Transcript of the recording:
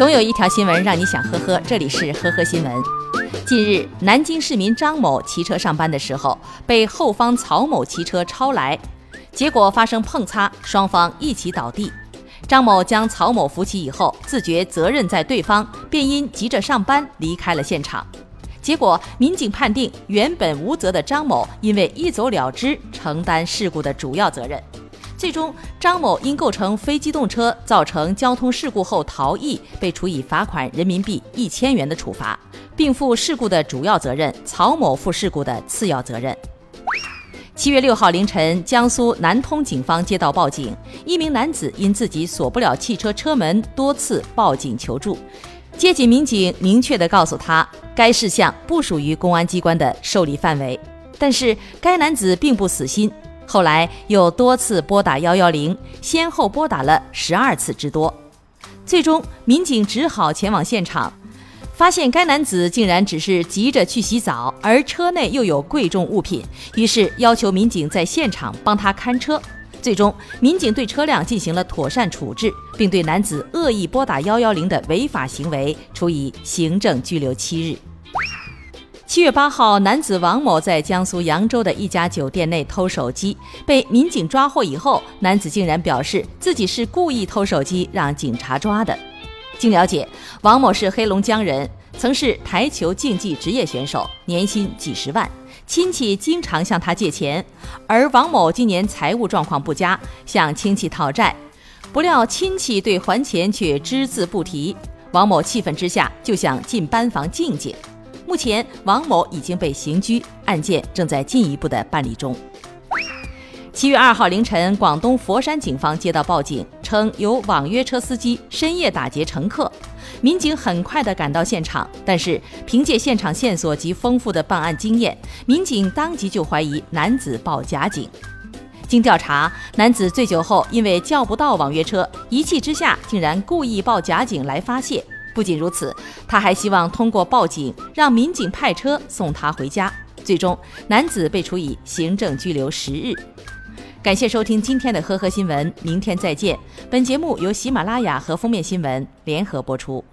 总有一条新闻让你想呵呵，这里是呵呵新闻。近日，南京市民张某骑车上班的时候，被后方曹某骑车超来，结果发生碰擦，双方一起倒地。张某将曹某扶起以后，自觉责任在对方，便因急着上班离开了现场。结果，民警判定原本无责的张某因为一走了之，承担事故的主要责任。最终，张某因构成非机动车造成交通事故后逃逸，被处以罚款人民币一千元的处罚，并负事故的主要责任；曹某负事故的次要责任。七月六号凌晨，江苏南通警方接到报警，一名男子因自己锁不了汽车车门，多次报警求助。接警民警明确地告诉他，该事项不属于公安机关的受理范围。但是该男子并不死心。后来又多次拨打幺幺零，先后拨打了十二次之多，最终民警只好前往现场，发现该男子竟然只是急着去洗澡，而车内又有贵重物品，于是要求民警在现场帮他看车。最终，民警对车辆进行了妥善处置，并对男子恶意拨打幺幺零的违法行为处以行政拘留七日。七月八号，男子王某在江苏扬州的一家酒店内偷手机，被民警抓获以后，男子竟然表示自己是故意偷手机让警察抓的。经了解，王某是黑龙江人，曾是台球竞技职业选手，年薪几十万，亲戚经常向他借钱，而王某今年财务状况不佳，向亲戚讨债，不料亲戚对还钱却只字不提，王某气愤之下就想进班房静静。目前，王某已经被刑拘，案件正在进一步的办理中。七月二号凌晨，广东佛山警方接到报警，称有网约车司机深夜打劫乘客。民警很快的赶到现场，但是凭借现场线索及丰富的办案经验，民警当即就怀疑男子报假警。经调查，男子醉酒后因为叫不到网约车，一气之下竟然故意报假警来发泄。不仅如此，他还希望通过报警让民警派车送他回家。最终，男子被处以行政拘留十日。感谢收听今天的呵呵新闻，明天再见。本节目由喜马拉雅和封面新闻联合播出。